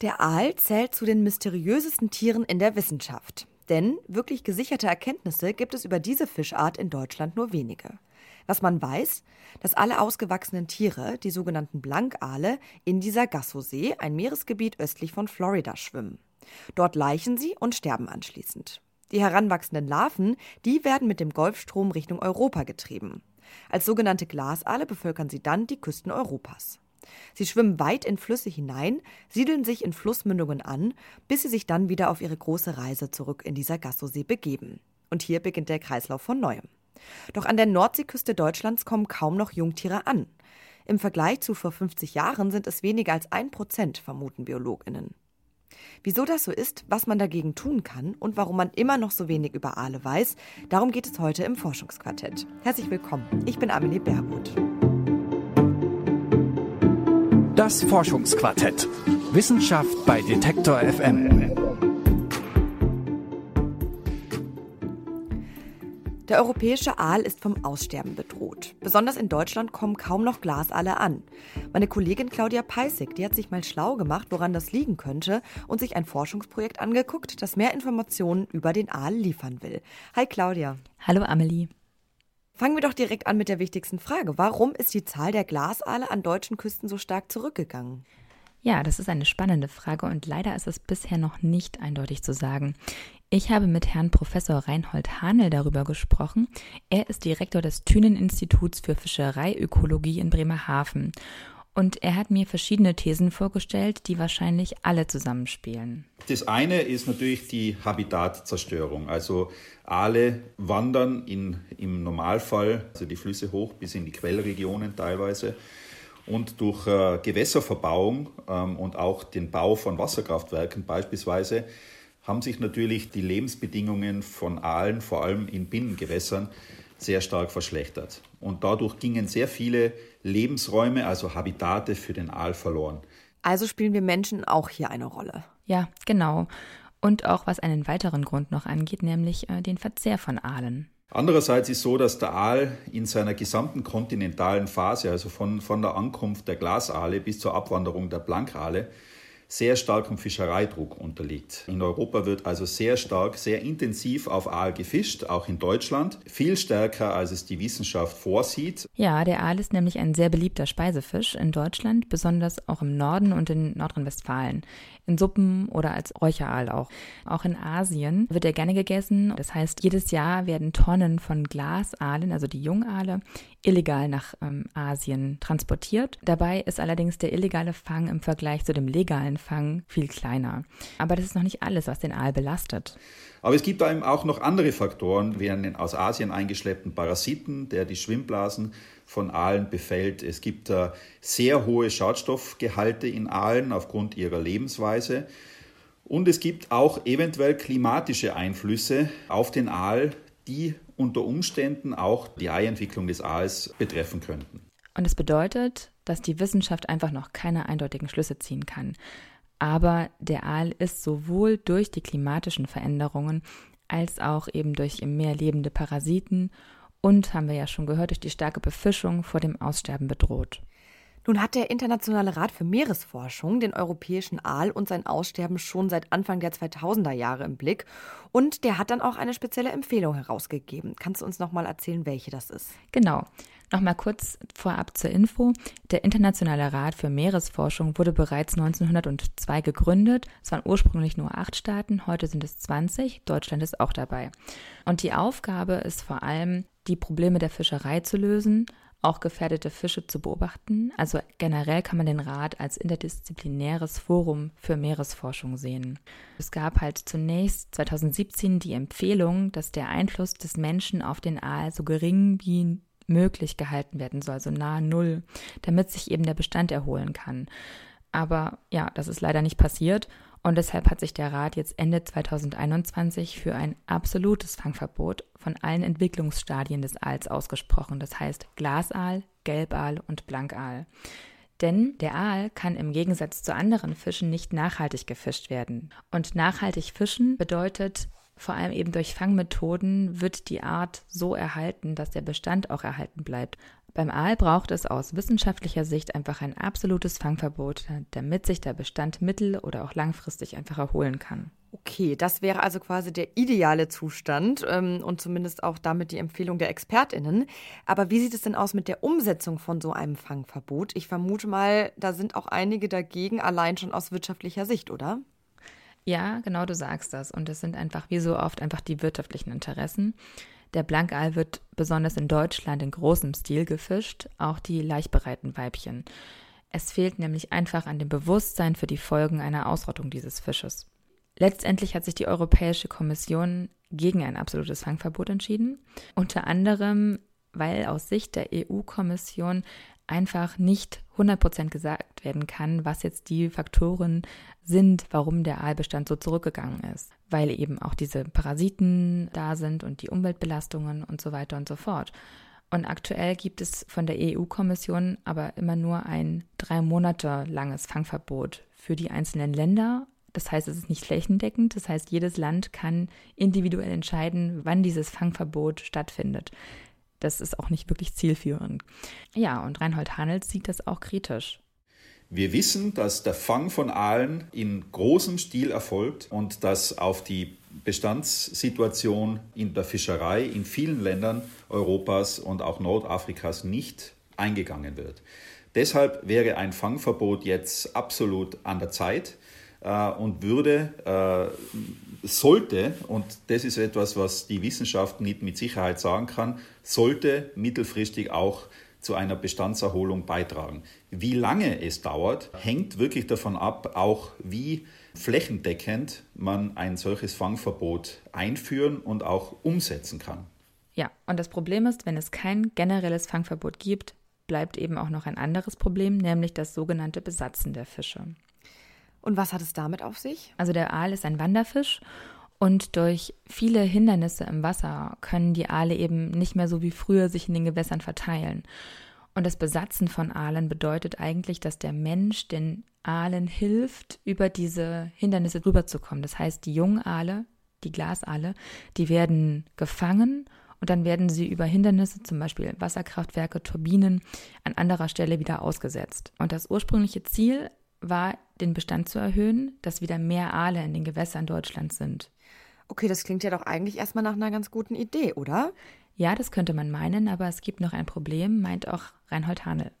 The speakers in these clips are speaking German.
Der Aal zählt zu den mysteriösesten Tieren in der Wissenschaft. Denn wirklich gesicherte Erkenntnisse gibt es über diese Fischart in Deutschland nur wenige. Was man weiß, dass alle ausgewachsenen Tiere, die sogenannten Blankaale, in dieser Gassosee, ein Meeresgebiet östlich von Florida, schwimmen. Dort laichen sie und sterben anschließend. Die heranwachsenden Larven, die werden mit dem Golfstrom Richtung Europa getrieben. Als sogenannte Glasaale bevölkern sie dann die Küsten Europas. Sie schwimmen weit in Flüsse hinein, siedeln sich in Flussmündungen an, bis sie sich dann wieder auf ihre große Reise zurück in dieser Gassosee begeben. Und hier beginnt der Kreislauf von neuem. Doch an der Nordseeküste Deutschlands kommen kaum noch Jungtiere an. Im Vergleich zu vor 50 Jahren sind es weniger als ein Prozent, vermuten BiologInnen. Wieso das so ist, was man dagegen tun kann und warum man immer noch so wenig über Aale weiß, darum geht es heute im Forschungsquartett. Herzlich willkommen, ich bin Amelie Baerroth. Das Forschungsquartett. Wissenschaft bei Detektor FM. Der europäische Aal ist vom Aussterben bedroht. Besonders in Deutschland kommen kaum noch Glasaale an. Meine Kollegin Claudia Peissig, die hat sich mal schlau gemacht, woran das liegen könnte und sich ein Forschungsprojekt angeguckt, das mehr Informationen über den Aal liefern will. Hi Claudia. Hallo Amelie. Fangen wir doch direkt an mit der wichtigsten Frage. Warum ist die Zahl der Glasaale an deutschen Küsten so stark zurückgegangen? Ja, das ist eine spannende Frage und leider ist es bisher noch nicht eindeutig zu sagen. Ich habe mit Herrn Professor Reinhold Hanel darüber gesprochen. Er ist Direktor des Thünen-Instituts für Fischereiökologie in Bremerhaven. Und er hat mir verschiedene Thesen vorgestellt, die wahrscheinlich alle zusammenspielen. Das eine ist natürlich die Habitatzerstörung. Also Aale wandern in, im Normalfall, also die Flüsse hoch bis in die Quellregionen teilweise. Und durch äh, Gewässerverbauung ähm, und auch den Bau von Wasserkraftwerken beispielsweise haben sich natürlich die Lebensbedingungen von Aalen, vor allem in Binnengewässern, sehr stark verschlechtert. Und dadurch gingen sehr viele Lebensräume, also Habitate für den Aal verloren. Also spielen wir Menschen auch hier eine Rolle. Ja, genau. Und auch was einen weiteren Grund noch angeht, nämlich äh, den Verzehr von Aalen. Andererseits ist so, dass der Aal in seiner gesamten kontinentalen Phase, also von, von der Ankunft der Glasaale bis zur Abwanderung der Blankale, sehr starkem Fischereidruck unterliegt. In Europa wird also sehr stark, sehr intensiv auf Aal gefischt, auch in Deutschland, viel stärker als es die Wissenschaft vorsieht. Ja, der Aal ist nämlich ein sehr beliebter Speisefisch in Deutschland, besonders auch im Norden und in Nordrhein-Westfalen in Suppen oder als Räucheraal auch. Auch in Asien wird er gerne gegessen. Das heißt, jedes Jahr werden Tonnen von Glasaalen, also die Jungaale, illegal nach ähm, Asien transportiert. Dabei ist allerdings der illegale Fang im Vergleich zu dem legalen Fang viel kleiner. Aber das ist noch nicht alles, was den Aal belastet. Aber es gibt eben auch noch andere Faktoren, wie einen aus Asien eingeschleppten Parasiten, der die Schwimmblasen von Aalen befällt. Es gibt äh, sehr hohe Schadstoffgehalte in Aalen aufgrund ihrer Lebensweise. Und es gibt auch eventuell klimatische Einflüsse auf den Aal, die unter Umständen auch die Eientwicklung des Aals betreffen könnten. Und es bedeutet, dass die Wissenschaft einfach noch keine eindeutigen Schlüsse ziehen kann. Aber der Aal ist sowohl durch die klimatischen Veränderungen als auch eben durch im Meer lebende Parasiten und, haben wir ja schon gehört, durch die starke Befischung vor dem Aussterben bedroht. Nun hat der Internationale Rat für Meeresforschung den europäischen Aal und sein Aussterben schon seit Anfang der 2000er Jahre im Blick und der hat dann auch eine spezielle Empfehlung herausgegeben. Kannst du uns noch mal erzählen, welche das ist? Genau. Nochmal kurz vorab zur Info. Der Internationale Rat für Meeresforschung wurde bereits 1902 gegründet. Es waren ursprünglich nur acht Staaten, heute sind es 20. Deutschland ist auch dabei. Und die Aufgabe ist vor allem, die Probleme der Fischerei zu lösen, auch gefährdete Fische zu beobachten. Also generell kann man den Rat als interdisziplinäres Forum für Meeresforschung sehen. Es gab halt zunächst 2017 die Empfehlung, dass der Einfluss des Menschen auf den Aal so gering wie möglich gehalten werden soll, so nahe Null, damit sich eben der Bestand erholen kann. Aber ja, das ist leider nicht passiert und deshalb hat sich der Rat jetzt Ende 2021 für ein absolutes Fangverbot von allen Entwicklungsstadien des Aals ausgesprochen. Das heißt Glasaal, Gelbaal und Blankaal. Denn der Aal kann im Gegensatz zu anderen Fischen nicht nachhaltig gefischt werden. Und nachhaltig fischen bedeutet, vor allem eben durch Fangmethoden wird die Art so erhalten, dass der Bestand auch erhalten bleibt. Beim Aal braucht es aus wissenschaftlicher Sicht einfach ein absolutes Fangverbot, damit sich der Bestand mittel- oder auch langfristig einfach erholen kann. Okay, das wäre also quasi der ideale Zustand ähm, und zumindest auch damit die Empfehlung der Expertinnen. Aber wie sieht es denn aus mit der Umsetzung von so einem Fangverbot? Ich vermute mal, da sind auch einige dagegen, allein schon aus wirtschaftlicher Sicht, oder? Ja, genau, du sagst das. Und es sind einfach wie so oft einfach die wirtschaftlichen Interessen. Der Blankaal wird besonders in Deutschland in großem Stil gefischt, auch die laichbereiten Weibchen. Es fehlt nämlich einfach an dem Bewusstsein für die Folgen einer Ausrottung dieses Fisches. Letztendlich hat sich die Europäische Kommission gegen ein absolutes Fangverbot entschieden, unter anderem, weil aus Sicht der EU-Kommission einfach nicht 100% gesagt werden kann, was jetzt die Faktoren sind, warum der Aalbestand so zurückgegangen ist. Weil eben auch diese Parasiten da sind und die Umweltbelastungen und so weiter und so fort. Und aktuell gibt es von der EU-Kommission aber immer nur ein drei Monate langes Fangverbot für die einzelnen Länder. Das heißt, es ist nicht flächendeckend. Das heißt, jedes Land kann individuell entscheiden, wann dieses Fangverbot stattfindet. Das ist auch nicht wirklich zielführend. Ja, und Reinhold Hanels sieht das auch kritisch. Wir wissen, dass der Fang von Aalen in großem Stil erfolgt und dass auf die Bestandssituation in der Fischerei in vielen Ländern Europas und auch Nordafrikas nicht eingegangen wird. Deshalb wäre ein Fangverbot jetzt absolut an der Zeit und würde, äh, sollte, und das ist etwas, was die Wissenschaft nicht mit Sicherheit sagen kann, sollte mittelfristig auch zu einer Bestandserholung beitragen. Wie lange es dauert, hängt wirklich davon ab, auch wie flächendeckend man ein solches Fangverbot einführen und auch umsetzen kann. Ja, und das Problem ist, wenn es kein generelles Fangverbot gibt, bleibt eben auch noch ein anderes Problem, nämlich das sogenannte Besatzen der Fische. Und was hat es damit auf sich? Also der Aal ist ein Wanderfisch und durch viele Hindernisse im Wasser können die Aale eben nicht mehr so wie früher sich in den Gewässern verteilen. Und das Besatzen von Aalen bedeutet eigentlich, dass der Mensch den Aalen hilft, über diese Hindernisse rüberzukommen. Das heißt, die jungen Aale, die Glasaale, die werden gefangen und dann werden sie über Hindernisse, zum Beispiel Wasserkraftwerke, Turbinen, an anderer Stelle wieder ausgesetzt. Und das ursprüngliche Ziel war, den Bestand zu erhöhen, dass wieder mehr Aale in den Gewässern Deutschlands sind. Okay, das klingt ja doch eigentlich erstmal nach einer ganz guten Idee, oder? Ja, das könnte man meinen, aber es gibt noch ein Problem, meint auch Reinhold Hanel.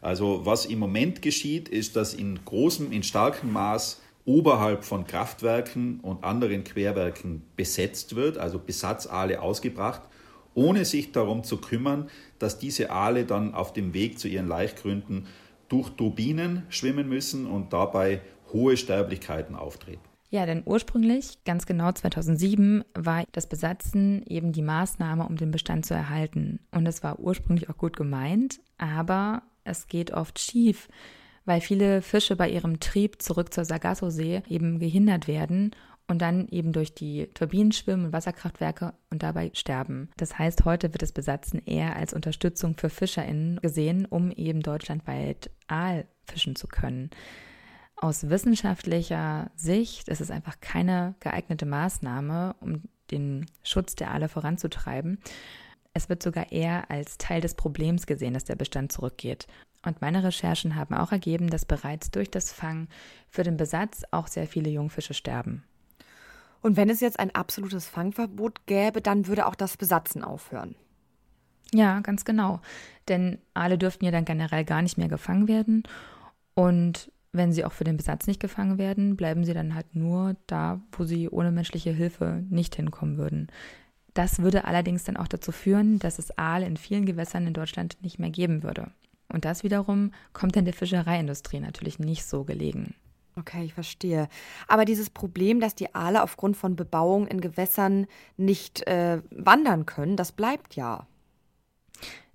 Also was im Moment geschieht, ist, dass in großem, in starkem Maß oberhalb von Kraftwerken und anderen Querwerken besetzt wird, also Besatzaale ausgebracht, ohne sich darum zu kümmern, dass diese Aale dann auf dem Weg zu ihren Laichgründen durch Turbinen schwimmen müssen und dabei hohe Sterblichkeiten auftreten. Ja, denn ursprünglich, ganz genau 2007, war das Besatzen eben die Maßnahme, um den Bestand zu erhalten. Und es war ursprünglich auch gut gemeint, aber es geht oft schief, weil viele Fische bei ihrem Trieb zurück zur Sargasso-See eben gehindert werden und dann eben durch die Turbinen schwimmen und Wasserkraftwerke und dabei sterben. Das heißt, heute wird das Besatzen eher als Unterstützung für FischerInnen gesehen, um eben deutschlandweit Aal fischen zu können. Aus wissenschaftlicher Sicht ist es einfach keine geeignete Maßnahme, um den Schutz der Aale voranzutreiben. Es wird sogar eher als Teil des Problems gesehen, dass der Bestand zurückgeht. Und meine Recherchen haben auch ergeben, dass bereits durch das Fangen für den Besatz auch sehr viele Jungfische sterben. Und wenn es jetzt ein absolutes Fangverbot gäbe, dann würde auch das Besatzen aufhören. Ja, ganz genau. Denn Aale dürften ja dann generell gar nicht mehr gefangen werden. Und wenn sie auch für den Besatz nicht gefangen werden, bleiben sie dann halt nur da, wo sie ohne menschliche Hilfe nicht hinkommen würden. Das würde allerdings dann auch dazu führen, dass es Aal in vielen Gewässern in Deutschland nicht mehr geben würde. Und das wiederum kommt dann der Fischereiindustrie natürlich nicht so gelegen. Okay, ich verstehe. Aber dieses Problem, dass die Aale aufgrund von Bebauung in Gewässern nicht äh, wandern können, das bleibt ja.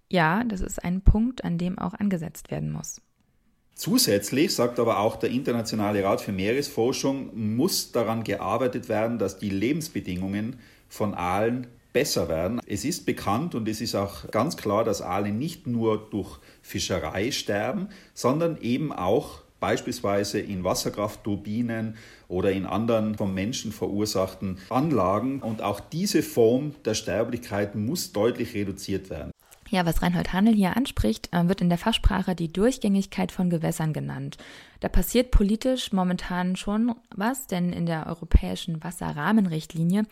Ja, das ist ein Punkt, an dem auch angesetzt werden muss. Zusätzlich, sagt aber auch der Internationale Rat für Meeresforschung, muss daran gearbeitet werden, dass die Lebensbedingungen von Aalen besser werden. Es ist bekannt und es ist auch ganz klar, dass Aale nicht nur durch Fischerei sterben, sondern eben auch beispielsweise in Wasserkraftturbinen oder in anderen vom Menschen verursachten Anlagen. Und auch diese Form der Sterblichkeit muss deutlich reduziert werden. Ja, was Reinhold Handel hier anspricht, äh, wird in der Fachsprache die Durchgängigkeit von Gewässern genannt. Da passiert politisch momentan schon was, denn in der europäischen Wasserrahmenrichtlinie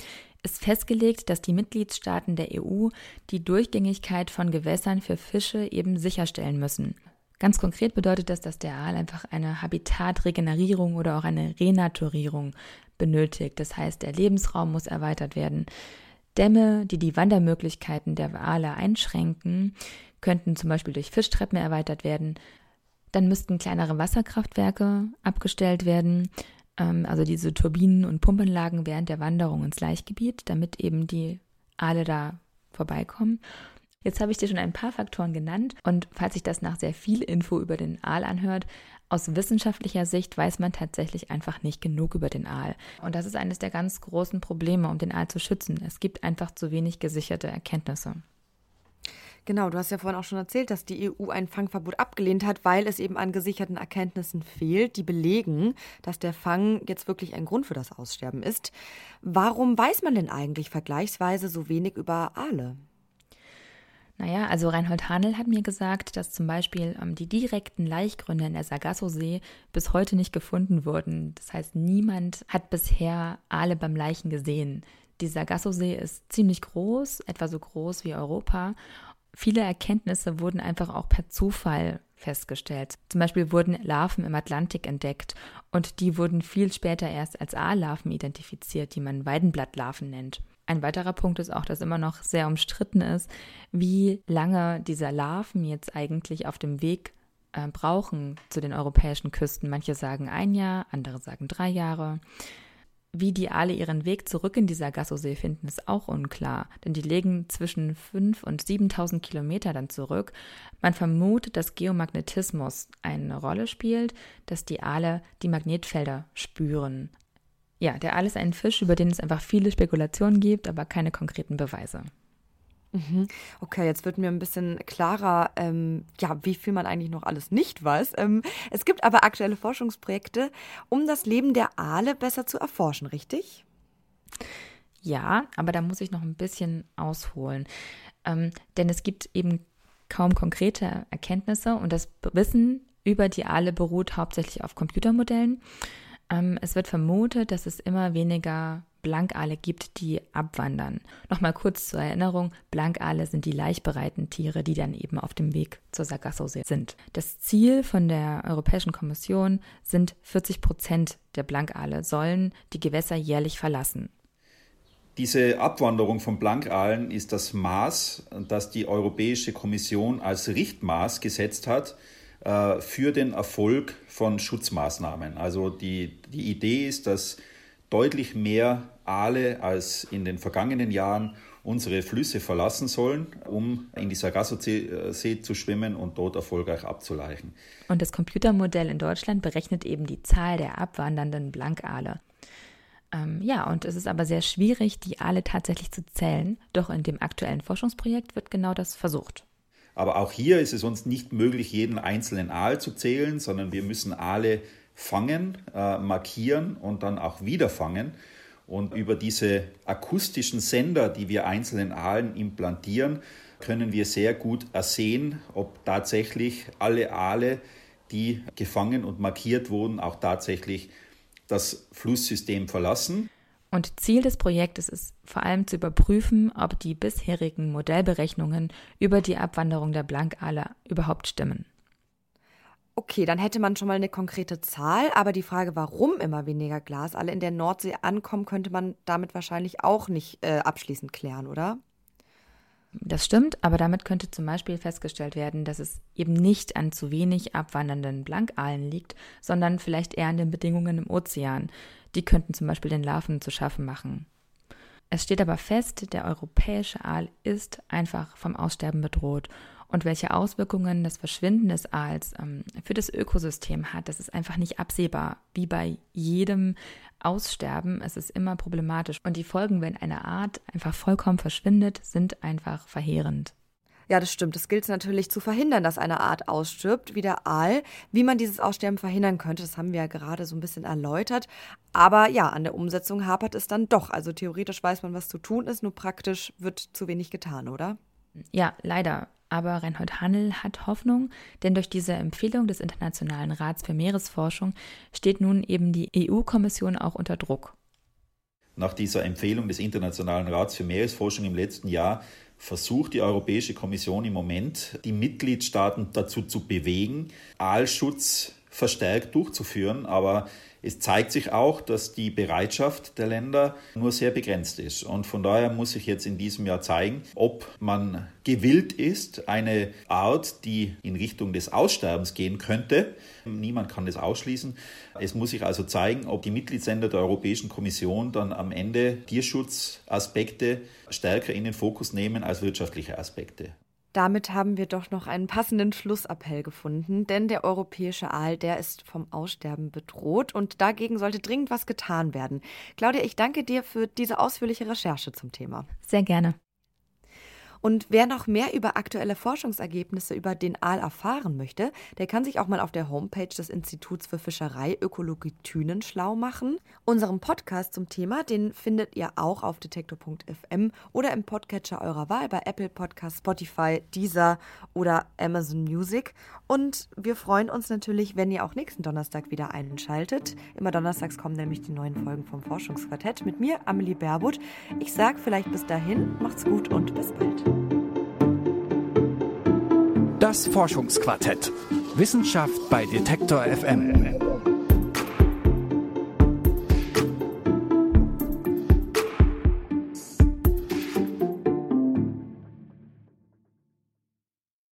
ist festgelegt, dass die Mitgliedstaaten der EU die Durchgängigkeit von Gewässern für Fische eben sicherstellen müssen. Ganz konkret bedeutet das, dass der Aal einfach eine Habitatregenerierung oder auch eine Renaturierung benötigt. Das heißt, der Lebensraum muss erweitert werden. Dämme, die die Wandermöglichkeiten der Wale einschränken, könnten zum Beispiel durch Fischtreppen erweitert werden. Dann müssten kleinere Wasserkraftwerke abgestellt werden, ähm, also diese Turbinen und Pumpenlagen während der Wanderung ins Laichgebiet, damit eben die Aale da vorbeikommen. Jetzt habe ich dir schon ein paar Faktoren genannt und falls sich das nach sehr viel Info über den Aal anhört, aus wissenschaftlicher Sicht weiß man tatsächlich einfach nicht genug über den Aal. Und das ist eines der ganz großen Probleme, um den Aal zu schützen. Es gibt einfach zu wenig gesicherte Erkenntnisse. Genau, du hast ja vorhin auch schon erzählt, dass die EU ein Fangverbot abgelehnt hat, weil es eben an gesicherten Erkenntnissen fehlt, die belegen, dass der Fang jetzt wirklich ein Grund für das Aussterben ist. Warum weiß man denn eigentlich vergleichsweise so wenig über Aale? Naja, also Reinhold Hanel hat mir gesagt, dass zum Beispiel ähm, die direkten Laichgründe in der Sargasso-See bis heute nicht gefunden wurden. Das heißt, niemand hat bisher Aale beim Leichen gesehen. Die Sargasso-See ist ziemlich groß, etwa so groß wie Europa. Viele Erkenntnisse wurden einfach auch per Zufall festgestellt. Zum Beispiel wurden Larven im Atlantik entdeckt und die wurden viel später erst als Aallarven identifiziert, die man Weidenblattlarven nennt. Ein weiterer Punkt ist auch, dass immer noch sehr umstritten ist, wie lange diese Larven jetzt eigentlich auf dem Weg äh, brauchen zu den europäischen Küsten. Manche sagen ein Jahr, andere sagen drei Jahre. Wie die alle ihren Weg zurück in die Sargasso-See finden, ist auch unklar, denn die legen zwischen 5.000 und 7.000 Kilometer dann zurück. Man vermutet, dass Geomagnetismus eine Rolle spielt, dass die Aale die Magnetfelder spüren. Ja, der Aal ist ein Fisch, über den es einfach viele Spekulationen gibt, aber keine konkreten Beweise. Mhm. Okay, jetzt wird mir ein bisschen klarer, ähm, ja, wie viel man eigentlich noch alles nicht weiß. Ähm, es gibt aber aktuelle Forschungsprojekte, um das Leben der Aale besser zu erforschen, richtig? Ja, aber da muss ich noch ein bisschen ausholen. Ähm, denn es gibt eben kaum konkrete Erkenntnisse und das Wissen über die Aale beruht hauptsächlich auf Computermodellen. Ähm, es wird vermutet, dass es immer weniger Blankale gibt, die abwandern. Nochmal kurz zur Erinnerung, Blankale sind die laichbereiten Tiere, die dann eben auf dem Weg zur Sargasso-See sind. Das Ziel von der Europäischen Kommission sind 40 Prozent der Blankale sollen die Gewässer jährlich verlassen. Diese Abwanderung von Blankalen ist das Maß, das die Europäische Kommission als Richtmaß gesetzt hat äh, für den Erfolg von Schutzmaßnahmen. Also die, die Idee ist, dass deutlich mehr Aale als in den vergangenen Jahren unsere Flüsse verlassen sollen, um in die Sargasso-See zu schwimmen und dort erfolgreich abzuleichen. Und das Computermodell in Deutschland berechnet eben die Zahl der abwandernden Blankale. Ähm, ja, und es ist aber sehr schwierig, die Aale tatsächlich zu zählen. Doch in dem aktuellen Forschungsprojekt wird genau das versucht. Aber auch hier ist es uns nicht möglich, jeden einzelnen Aal zu zählen, sondern wir müssen Aale fangen, äh, markieren und dann auch wieder fangen. Und über diese akustischen Sender, die wir einzelnen Aalen implantieren, können wir sehr gut ersehen, ob tatsächlich alle Aale, die gefangen und markiert wurden, auch tatsächlich das Flusssystem verlassen. Und Ziel des Projektes ist vor allem zu überprüfen, ob die bisherigen Modellberechnungen über die Abwanderung der Blankale überhaupt stimmen. Okay, dann hätte man schon mal eine konkrete Zahl, aber die Frage, warum immer weniger Glasaale in der Nordsee ankommen, könnte man damit wahrscheinlich auch nicht äh, abschließend klären, oder? Das stimmt, aber damit könnte zum Beispiel festgestellt werden, dass es eben nicht an zu wenig abwandernden Blankalen liegt, sondern vielleicht eher an den Bedingungen im Ozean. Die könnten zum Beispiel den Larven zu schaffen machen. Es steht aber fest, der europäische Aal ist einfach vom Aussterben bedroht. Und welche Auswirkungen das Verschwinden des Aals ähm, für das Ökosystem hat, das ist einfach nicht absehbar. Wie bei jedem Aussterben, es ist immer problematisch. Und die Folgen, wenn eine Art einfach vollkommen verschwindet, sind einfach verheerend. Ja, das stimmt. Es gilt natürlich zu verhindern, dass eine Art ausstirbt, wie der Aal. Wie man dieses Aussterben verhindern könnte, das haben wir ja gerade so ein bisschen erläutert. Aber ja, an der Umsetzung hapert es dann doch. Also theoretisch weiß man, was zu tun ist, nur praktisch wird zu wenig getan, oder? Ja, leider. Aber Reinhold Hannel hat Hoffnung, denn durch diese Empfehlung des Internationalen Rats für Meeresforschung steht nun eben die EU-Kommission auch unter Druck. Nach dieser Empfehlung des Internationalen Rats für Meeresforschung im letzten Jahr versucht die Europäische Kommission im Moment, die Mitgliedstaaten dazu zu bewegen, Aalschutz verstärkt durchzuführen. Aber es zeigt sich auch, dass die Bereitschaft der Länder nur sehr begrenzt ist. Und von daher muss sich jetzt in diesem Jahr zeigen, ob man gewillt ist, eine Art, die in Richtung des Aussterbens gehen könnte. Niemand kann das ausschließen. Es muss sich also zeigen, ob die Mitgliedsländer der Europäischen Kommission dann am Ende Tierschutzaspekte stärker in den Fokus nehmen als wirtschaftliche Aspekte. Damit haben wir doch noch einen passenden Schlussappell gefunden, denn der europäische Aal, der ist vom Aussterben bedroht und dagegen sollte dringend was getan werden. Claudia, ich danke dir für diese ausführliche Recherche zum Thema. Sehr gerne. Und wer noch mehr über aktuelle Forschungsergebnisse über den Aal erfahren möchte, der kann sich auch mal auf der Homepage des Instituts für Fischerei Ökologie Thünen schlau machen. Unseren Podcast zum Thema, den findet ihr auch auf detektor.fm oder im Podcatcher eurer Wahl bei Apple Podcasts, Spotify, Deezer oder Amazon Music. Und wir freuen uns natürlich, wenn ihr auch nächsten Donnerstag wieder einschaltet. Immer donnerstags kommen nämlich die neuen Folgen vom Forschungsquartett mit mir, Amelie Berbut. Ich sage vielleicht bis dahin, macht's gut und bis bald. Das Forschungsquartett. Wissenschaft bei Detektor FM.